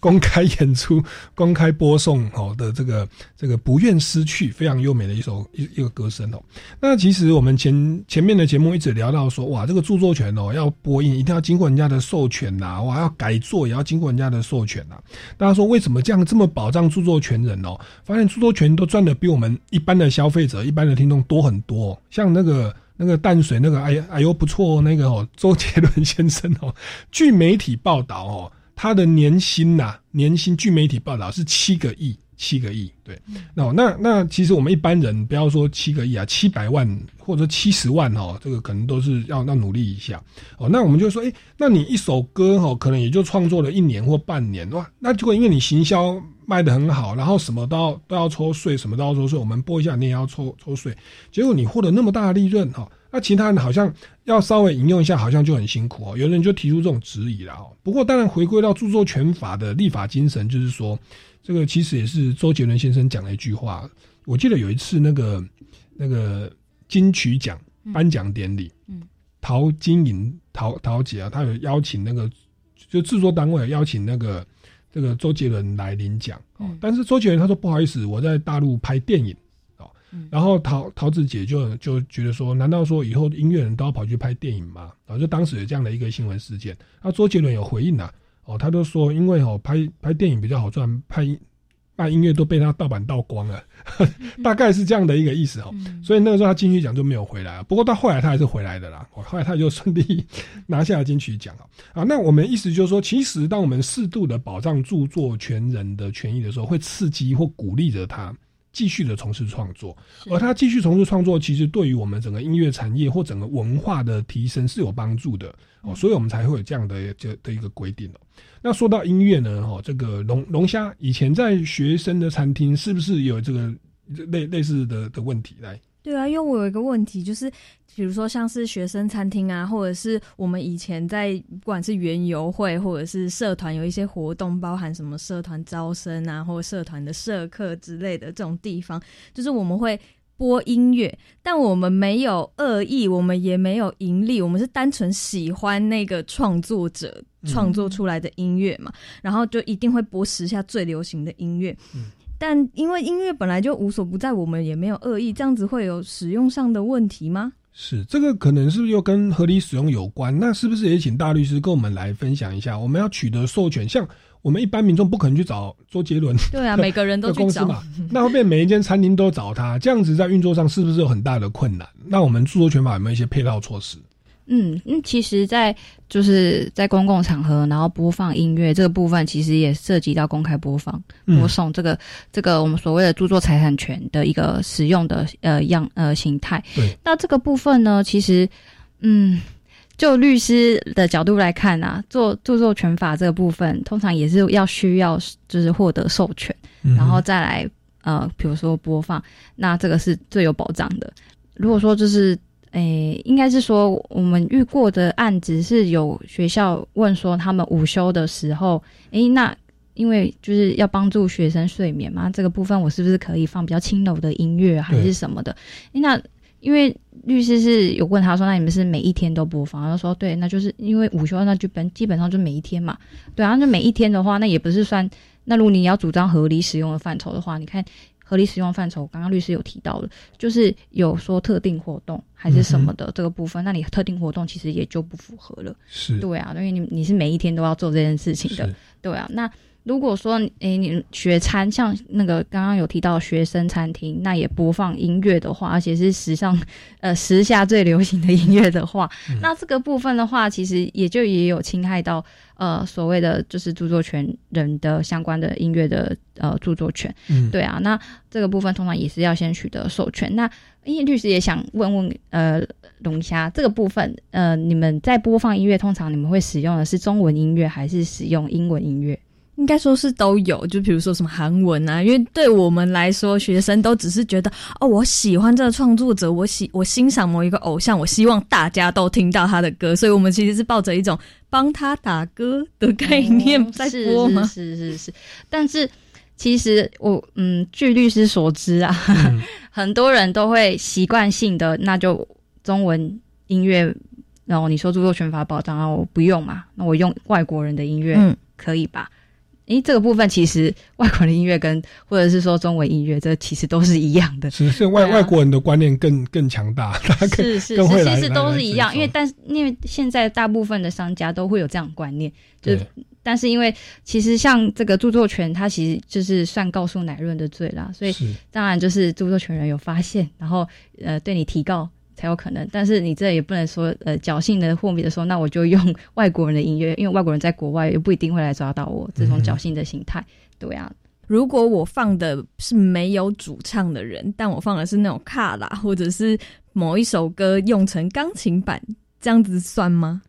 公开演出、公开播送哦的这个这个不愿失去，非常优美的一首一一个歌声哦。那其实我们前前面的节目一直聊到说，哇，这个著作权哦要播音一定要经过人家的授权呐，哇，要改作也要经过人家的授权呐。大家说为什么这样这么保障著作权人哦？发现著作权都赚的比我们一般的消费者、一般的听众多很多、像那个那个淡水那个哎哎呦不错哦，那个哦周杰伦先生哦，据媒体报道哦，他的年薪呐、年薪据媒体报道是七个亿，七个亿。对，那那那其实我们一般人不要说七个亿啊，七百万或者七十万哦，这个可能都是要要努力一下哦。那我们就说，哎，那你一首歌哦，可能也就创作了一年或半年哇，那结果因为你行销卖的很好，然后什么都要都要抽税，什么都要抽税，我们播一下你也要抽抽税，结果你获得那么大的利润哈、那其他人好像要稍微引用一下，好像就很辛苦哦。有人就提出这种质疑了哦。不过当然回归到著作权法的立法精神，就是说，这个其实也是周杰伦先生讲的一句话。我记得有一次那个那个金曲奖颁奖典礼，嗯，陶晶莹陶陶姐啊，她有邀请那个就制作单位有邀请那个这个周杰伦来领奖哦。但是周杰伦他说不好意思，我在大陆拍电影。然后桃桃子姐就就觉得说，难道说以后音乐人都要跑去拍电影吗？然后就当时有这样的一个新闻事件。那周杰伦有回应啊，哦，他都说因为哦拍拍电影比较好赚，拍卖音乐都被他盗版盗光了，大概是这样的一个意思哦。所以那个时候他金曲奖就没有回来，不过到后来他还是回来的啦。后来他就顺利 拿下了金曲奖啊。啊，那我们意思就是说，其实当我们适度的保障著作权人的权益的时候，会刺激或鼓励着他。继续的从事创作，而他继续从事创作，其实对于我们整个音乐产业或整个文化的提升是有帮助的哦，所以我们才会有这样的这的一个规定哦。那说到音乐呢，哈，这个龙龙虾以前在学生的餐厅是不是有这个类类似的的问题来？对啊，因为我有一个问题，就是比如说像是学生餐厅啊，或者是我们以前在不管是园游会或者是社团有一些活动，包含什么社团招生啊，或者社团的社课之类的这种地方，就是我们会播音乐，但我们没有恶意，我们也没有盈利，我们是单纯喜欢那个创作者创作出来的音乐嘛，然后就一定会播时下最流行的音乐。但因为音乐本来就无所不在，我们也没有恶意，这样子会有使用上的问题吗？是这个可能是不是又跟合理使用有关？那是不是也请大律师跟我们来分享一下？我们要取得授权，像我们一般民众不可能去找周杰伦，对啊，每个人都去找嘛，那会变每一间餐厅都找他，这样子在运作上是不是有很大的困难？那我们著作权法有没有一些配套措施？嗯嗯，其实，在就是在公共场合，然后播放音乐这个部分，其实也涉及到公开播放、播送这个这个我们所谓的著作财产权的一个使用的呃样呃形态。对，那这个部分呢，其实嗯，就律师的角度来看啊，做著作权法这个部分，通常也是要需要就是获得授权，然后再来呃，比如说播放，那这个是最有保障的。如果说就是。诶，应该是说我们遇过的案子是有学校问说，他们午休的时候，诶，那因为就是要帮助学生睡眠嘛，这个部分我是不是可以放比较轻柔的音乐还是什么的？那因为律师是有问他说，那你们是每一天都播放？他说对，那就是因为午休那就本基本上就每一天嘛，对啊，那每一天的话，那也不是算，那如果你要主张合理使用的范畴的话，你看。合理使用范畴，刚刚律师有提到了，就是有说特定活动还是什么的这个部分，那你特定活动其实也就不符合了。是对啊，因为你你是每一天都要做这件事情的，对啊。那如果说诶你学餐，像那个刚刚有提到学生餐厅，那也播放音乐的话，而且是时尚呃时下最流行的音乐的话，那这个部分的话，其实也就也有侵害到呃所谓的就是著作权人的相关的音乐的呃著作权。嗯，对啊，那这个部分通常也是要先取得授权。那因为律师也想问问，呃，龙虾这个部分，呃，你们在播放音乐，通常你们会使用的是中文音乐还是使用英文音乐？应该说是都有，就比如说什么韩文啊，因为对我们来说，学生都只是觉得哦，我喜欢这个创作者，我喜我欣赏某一个偶像，我希望大家都听到他的歌，所以我们其实是抱着一种帮他打歌的概念在播吗？是是是是，但是其实我嗯，据律师所知啊，很多人都会习惯性的那就中文音乐，然后你说著作权法保障啊，我不用嘛，那我用外国人的音乐，嗯，可以吧？诶，这个部分其实外国人音乐跟或者是说中文音乐，这其实都是一样的。只是外、外国人的观念更更强大，是 是更会来其实都是一样，因为但是因为现在大部分的商家都会有这样的观念，就是但是因为其实像这个著作权，它其实就是算告诉乃论的罪啦，所以是当然就是著作权人有发现，然后呃对你提告才有可能。但是你这也不能说呃侥幸的豁免的时候，那我就用外国人的音乐，因为外国人在国外也不一定会来抓到我这种侥幸的心态，对啊。如果我放的是没有主唱的人，但我放的是那种卡拉，或者是某一首歌用成钢琴版，这样子算吗？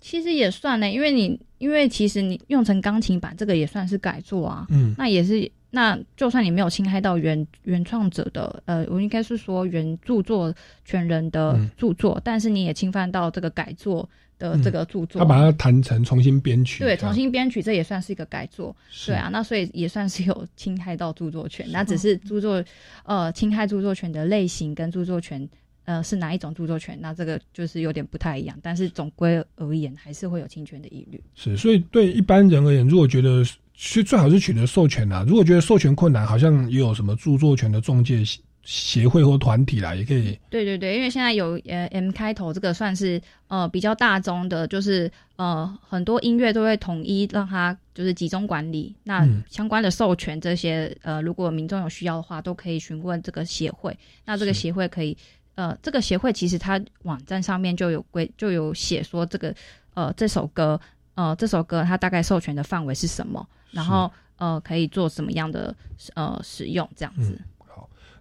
其实也算呢，因为你因为其实你用成钢琴版，这个也算是改作啊。嗯那也是那就算你没有侵害到原原创者的，呃，我应该是说原著作权人的嗯。著作，但是你也侵犯到这个改作的这个著作。他把它弹成重新编曲，对，重新编曲，这也算是一个改作，对啊，那所以也算是有侵害到著作权，那只是著作呃侵害著作权的类型跟著作权呃是哪一种著作权，那这个就是有点不太一样，但是总归而言还是会有侵权的疑虑。是，所以对一般人而言，如果觉得是最好是取得授权啊，如果觉得授权困难，好像也有什么著作权的中介协协会或团体啦，也可以对对对，因为现在有呃 M 开头这个算是呃比较大宗的，就是呃很多音乐都会统一让它就是集中管理。那嗯相关的授权这些呃，如果民众有需要的话，都可以询问这个协会。那这个协会可以呃，这个协会其实它网站上面就有规就有写说这个呃这首歌呃这首歌它大概授权的范围是什么，然后呃可以做什么样的呃使用这样子。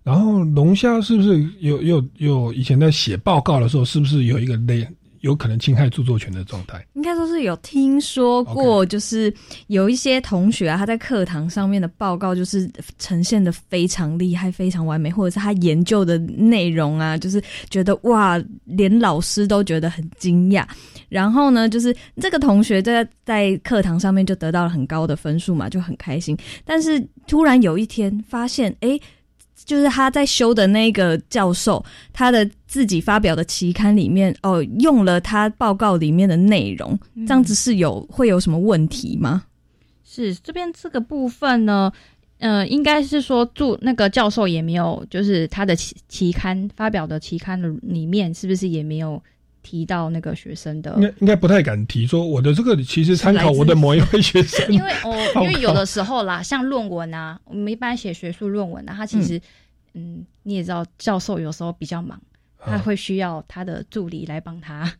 然后龙虾是不是有有有以前在写报告的时候，是不是有一个类有可能侵害著作权的状态？应该说是有听说过，就是有一些同学啊，他在课堂上面的报告就是呈现的非常厉害、非常完美，或者是他研究的内容啊，就是觉得哇，连老师都觉得很惊讶。然后呢，就是这个同学在在课堂上面就得到了很高的分数嘛，就很开心。但是突然有一天发现，诶，就是他在修的那个教授，他的自己发表的期刊里面，哦，用了他报告里面的内容，嗯这样子是有会有什么问题吗？是这边这个部分呢，呃，应该是说助那个教授也没有，就是他的期期刊发表的期刊的里面，是不是也没有提到那个学生的应？该应该不太敢提说我的这个其实参考我的某一位 学生，因为哦，因为有的时候啦，像论文啊，我们一般写学术论文啊，他其实，嗯你也知道，教授有时候比较忙，他会需要他的助理来帮他。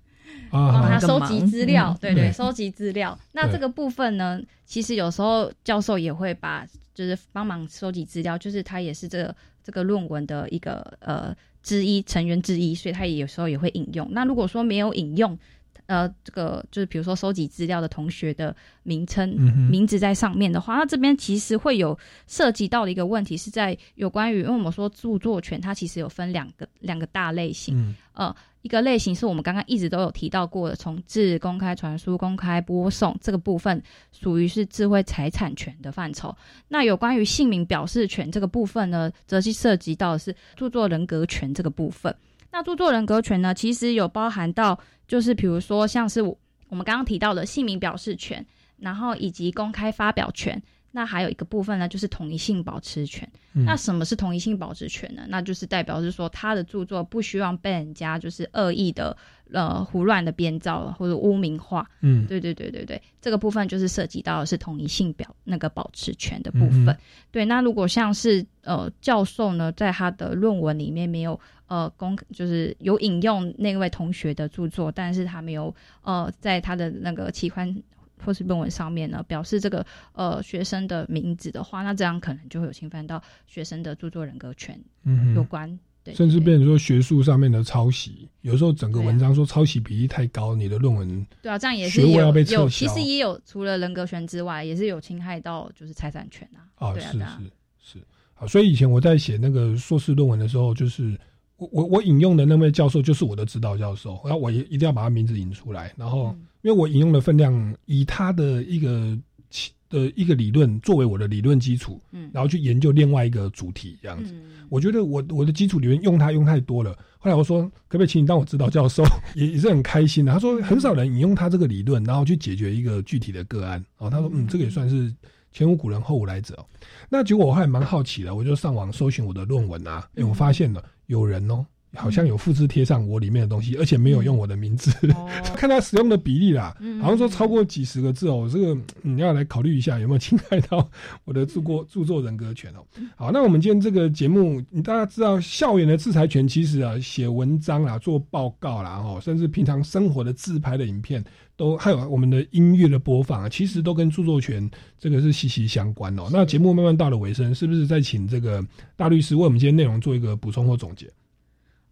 帮他啊，收集资料，嗯。对对，收集资料。那这个部分呢，其实有时候教授也会把，就是帮忙收集资料，就是他也是这个这个论文的一个呃之一成员之一，所以他也有时候也会引用。那如果说没有引用，呃，这个就是比如说收集资料的同学的名称、嗯名字在上面的话，那这边其实会有涉及到的一个问题是在有关于，因为我们说著作权它其实有分两个两个大类型，嗯。呃，一个类型是我们刚刚一直都有提到过的，从自、公开传输、公开播送这个部分，属于是智慧财产权的范畴。那有关于姓名表示权这个部分呢，则是涉及到的是著作人格权这个部分。那著作人格权呢，其实有包含到，就是比如说像是我们刚刚提到的姓名表示权，然后以及公开发表权。那还有一个部分呢，就是统一性保持权。嗯那什么是同一性保持权呢？那就是代表是说他的著作不希望被人家就是恶意的呃胡乱的编造或者污名化。嗯对对对对对，这个部分就是涉及到的是同一性表那个保持权的部分。嗯对，那如果像是呃教授呢，在他的论文里面没有呃公就是有引用那位同学的著作，但是他没有呃在他的那个期刊或是论文上面呢，表示这个呃学生的名字的话，那这样可能就会有侵犯到学生的著作人格权嗯有关。对，甚至变成说学术上面的抄袭，有时候整个文章说抄袭比例太高，你的论文对啊，这样也是学位要有被有，其实也有除了人格权之外，也是有侵害到就是财产权啊。啊，啊，是是是，好，所以以前我在写那个硕士论文的时候，就是我我我引用的那位教授就是我的指导教授，然后我也一定要把他名字引出来，然后嗯因为我引用的分量以他的一个起的一个理论作为我的理论基础，嗯然后去研究另外一个主题这样子。我觉得我我的基础理论用它用太多了，后来我说可不可以请你当我指导教授，也也是很开心的。他说很少人引用他这个理论，然后去解决一个具体的个案。哦，他说嗯，这个也算是前无古人后无来者、哦。那结果我还蛮好奇的，我就上网搜寻我的论文啊，哎、我发现了有人哦。好像有复制贴上我里面的东西，而且没有用我的名字，看他使用的比例啦，嗯。好像说超过几十个字哦，这个你要来考虑一下有没有侵害到我的著作著作人格权哦。好，那我们今天这个节目，你大家知道校园的制裁权，其实啊，写文章啦、做报告啦，哦，甚至平常生活的自拍的影片，都还有我们的音乐的播放啊，其实都跟著作权这个是息息相关哦。那节目慢慢到了尾声，是不是再请这个大律师为我们今天内容做一个补充或总结？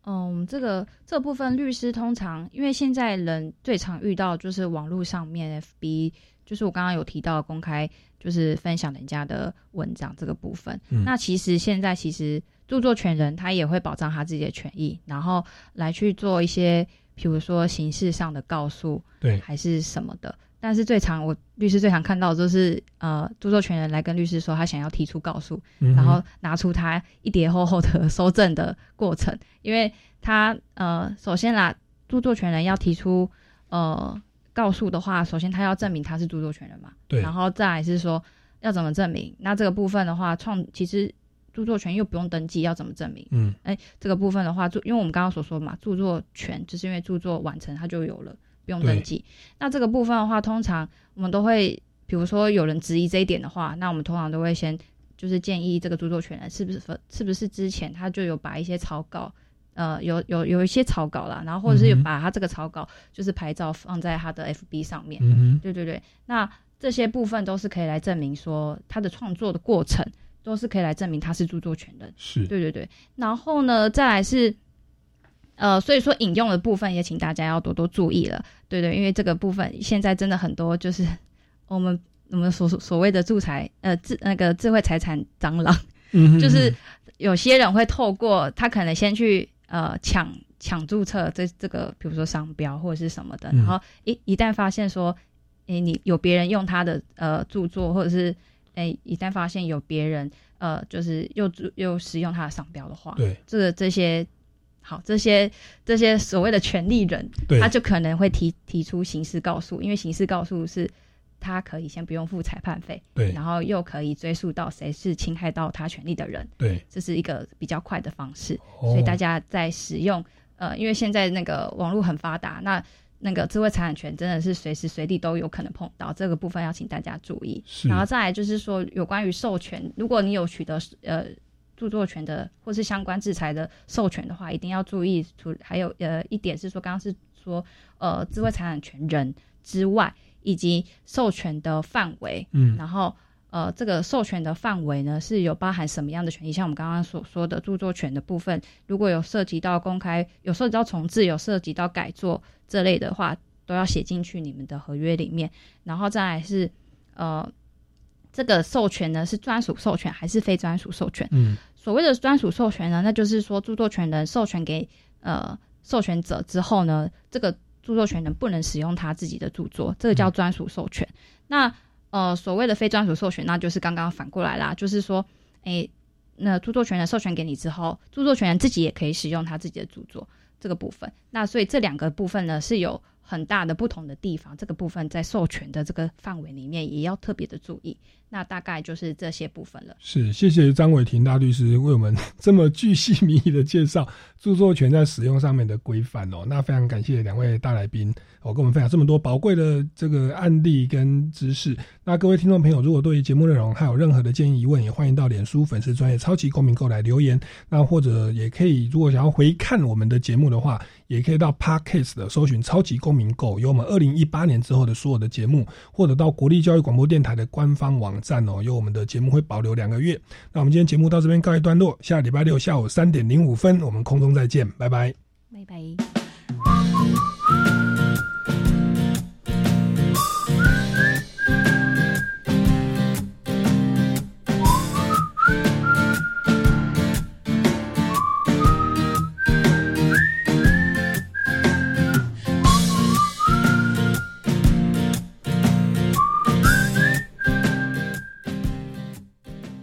嗯，这个这部分律师通常，因为现在人最常遇到就是网络上面 FB，就是我刚刚有提到公开，就是分享人家的文章这个部分。嗯那其实现在其实著作权人他也会保障他自己的权益，然后来去做一些，比如说形式上的告诉，对。还是什么的。但是最常我律师最常看到的就是呃，著作权人来跟律师说他想要提出告诉，嗯然后拿出他一叠厚厚的收证的过程，因为他呃，首先啦，著作权人要提出呃告诉的话，首先他要证明他是著作权人嘛，对。然后再来是说要怎么证明。那这个部分的话，创其实著作权又不用登记，要怎么证明？嗯，哎，这个部分的话，著因为我们刚刚所说嘛，著作权就是因为著作完成它就有了，不用登记。那这个部分的话，通常我们都会，比如说有人质疑这一点的话，那我们通常都会先就是建议这个著作权人是不是是不是之前他就有把一些草稿。呃，有有有一些草稿啦，然后或者是有把他这个草稿就是拍照放在他的 FB 上面，嗯哼对对对，那这些部分都是可以来证明说他的创作的过程，都是可以来证明他是著作权人。是对对对，然后呢，再来是，呃，所以说引用的部分也请大家要多多注意了。对对，因为这个部分现在真的很多就是 我们我们所所谓的助财呃智那个智慧财产蟑螂，就是有些人会透过他可能先去呃抢抢注册这这个比如说商标或者是什么的，嗯然后一一旦发现说，诶你有别人用他的呃著作或者是诶一旦发现有别人呃就是又又使用他的商标的话，对这个这些。好，这些这些所谓的权利人对，他就可能会提提出刑事告诉，因为刑事告诉是他可以先不用付裁判费，对然后又可以追溯到谁是侵害到他权利的人，对，这是一个比较快的方式。哦所以大家在使用呃，因为现在那个网络很发达，那那个智慧财产权真的是随时随地都有可能碰到，这个部分要请大家注意。然后再来就是说，有关于授权，如果你有取得呃著作权的或是相关制裁的授权的话，一定要注意。除还有呃一点是说，刚刚是说呃智慧财产权人之外，以及授权的范围，嗯然后。呃，这个授权的范围呢，是有包含什么样的权益？像我们刚刚所说的著作权的部分，如果有涉及到公开、有涉及到重置、有涉及到改作这类的话，都要写进去你们的合约里面。然后再来是，呃，这个授权呢是专属授权还是非专属授权？嗯，所谓的专属授权呢，那就是说著作权人授权给呃授权者之后呢，这个著作权人不能使用他自己的著作，这个叫专属授权。那呃，所谓的非专属授权，那就是刚刚反过来啦，就是说，诶，那著作权人授权给你之后，著作权人自己也可以使用他自己的著作这个部分。那所以这两个部分呢是有很大的不同的地方，这个部分在授权的这个范围里面也要特别的注意。那大概就是这些部分了。是，谢谢张伟霆大律师为我们这么巨细靡遗的介绍著作权在使用上面的规范哦。那非常感谢两位大来宾哦，跟我们分享这么多宝贵的这个案例跟知识。那各位听众朋友，如果对于节目内容还有任何的建议疑问，也欢迎到脸书粉丝专业超级公民购来留言。那或者也可以，如果想要回看我们的节目的话，也可以到 Podcast 的搜寻“超级公民购”，有我们二零一八年之后的所有的节目，或者到国立教育广播电台的官方网站哦，有我们的节目会保留两个月。那我们今天节目到这边告一段落，下礼拜六下午三点零五分，我们空中再见，拜拜，拜拜。